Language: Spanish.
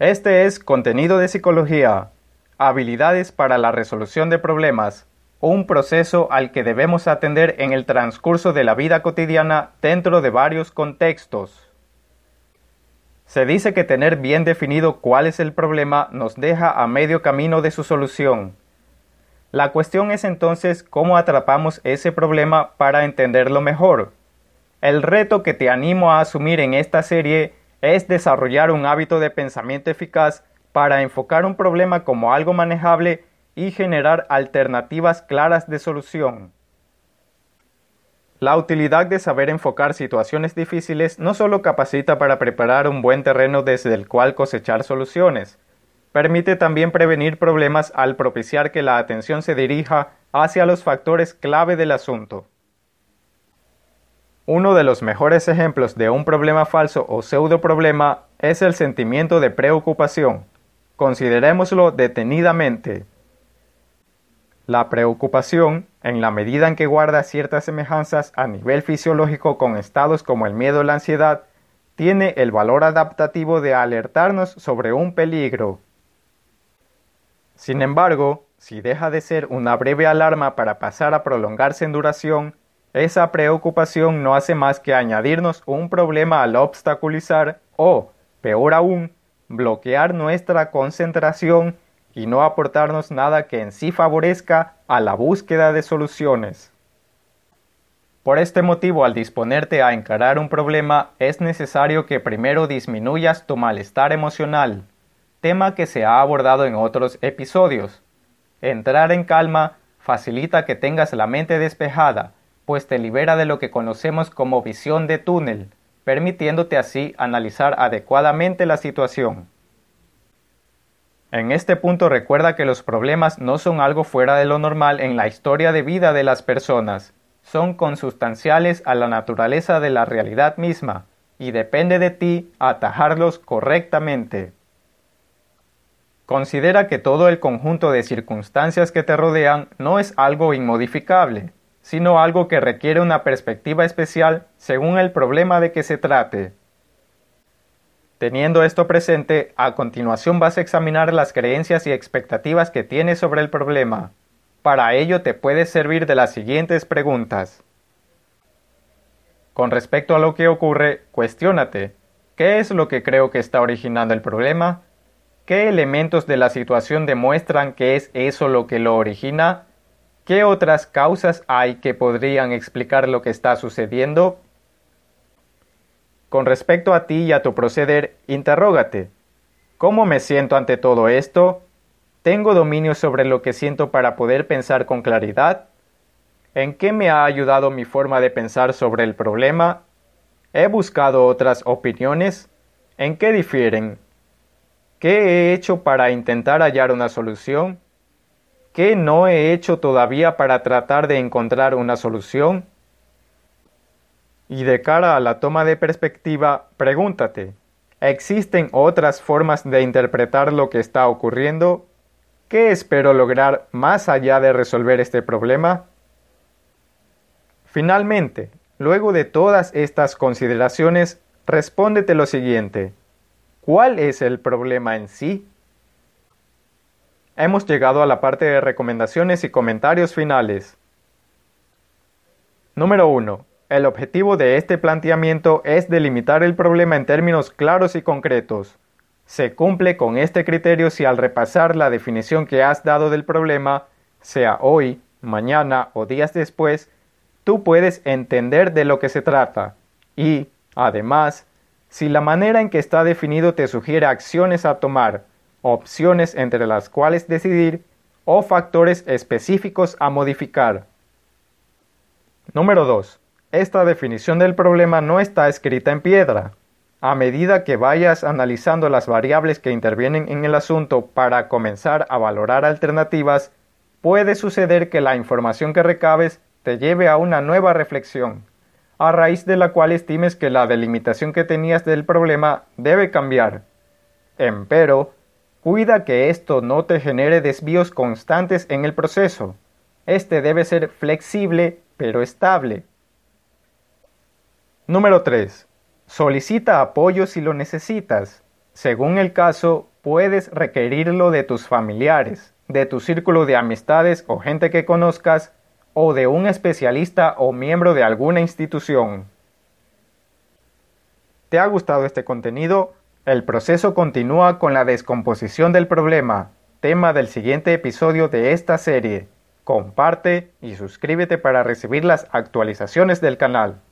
Este es Contenido de Psicología, Habilidades para la Resolución de Problemas, un proceso al que debemos atender en el transcurso de la vida cotidiana dentro de varios contextos. Se dice que tener bien definido cuál es el problema nos deja a medio camino de su solución. La cuestión es entonces cómo atrapamos ese problema para entenderlo mejor. El reto que te animo a asumir en esta serie es desarrollar un hábito de pensamiento eficaz para enfocar un problema como algo manejable y generar alternativas claras de solución. La utilidad de saber enfocar situaciones difíciles no solo capacita para preparar un buen terreno desde el cual cosechar soluciones, permite también prevenir problemas al propiciar que la atención se dirija hacia los factores clave del asunto. Uno de los mejores ejemplos de un problema falso o pseudo problema es el sentimiento de preocupación. Considerémoslo detenidamente. La preocupación, en la medida en que guarda ciertas semejanzas a nivel fisiológico con estados como el miedo o la ansiedad, tiene el valor adaptativo de alertarnos sobre un peligro. Sin embargo, si deja de ser una breve alarma para pasar a prolongarse en duración, esa preocupación no hace más que añadirnos un problema al obstaculizar o, peor aún, bloquear nuestra concentración y no aportarnos nada que en sí favorezca a la búsqueda de soluciones. Por este motivo, al disponerte a encarar un problema, es necesario que primero disminuyas tu malestar emocional, tema que se ha abordado en otros episodios. Entrar en calma facilita que tengas la mente despejada, pues te libera de lo que conocemos como visión de túnel, permitiéndote así analizar adecuadamente la situación. En este punto recuerda que los problemas no son algo fuera de lo normal en la historia de vida de las personas, son consustanciales a la naturaleza de la realidad misma, y depende de ti atajarlos correctamente. Considera que todo el conjunto de circunstancias que te rodean no es algo inmodificable, sino algo que requiere una perspectiva especial según el problema de que se trate. Teniendo esto presente, a continuación vas a examinar las creencias y expectativas que tienes sobre el problema. Para ello te puede servir de las siguientes preguntas. Con respecto a lo que ocurre, cuestiónate, ¿qué es lo que creo que está originando el problema? ¿Qué elementos de la situación demuestran que es eso lo que lo origina? ¿Qué otras causas hay que podrían explicar lo que está sucediendo? Con respecto a ti y a tu proceder, interrógate. ¿Cómo me siento ante todo esto? ¿Tengo dominio sobre lo que siento para poder pensar con claridad? ¿En qué me ha ayudado mi forma de pensar sobre el problema? ¿He buscado otras opiniones? ¿En qué difieren? ¿Qué he hecho para intentar hallar una solución? ¿Qué no he hecho todavía para tratar de encontrar una solución? Y de cara a la toma de perspectiva, pregúntate, ¿existen otras formas de interpretar lo que está ocurriendo? ¿Qué espero lograr más allá de resolver este problema? Finalmente, luego de todas estas consideraciones, respóndete lo siguiente. ¿Cuál es el problema en sí? Hemos llegado a la parte de recomendaciones y comentarios finales. Número 1. El objetivo de este planteamiento es delimitar el problema en términos claros y concretos. Se cumple con este criterio si al repasar la definición que has dado del problema, sea hoy, mañana o días después, tú puedes entender de lo que se trata y, además, si la manera en que está definido te sugiere acciones a tomar opciones entre las cuales decidir o factores específicos a modificar. Número 2. Esta definición del problema no está escrita en piedra. A medida que vayas analizando las variables que intervienen en el asunto para comenzar a valorar alternativas, puede suceder que la información que recabes te lleve a una nueva reflexión, a raíz de la cual estimes que la delimitación que tenías del problema debe cambiar. Empero, Cuida que esto no te genere desvíos constantes en el proceso. Este debe ser flexible pero estable. Número 3. Solicita apoyo si lo necesitas. Según el caso, puedes requerirlo de tus familiares, de tu círculo de amistades o gente que conozcas, o de un especialista o miembro de alguna institución. ¿Te ha gustado este contenido? El proceso continúa con la descomposición del problema, tema del siguiente episodio de esta serie. Comparte y suscríbete para recibir las actualizaciones del canal.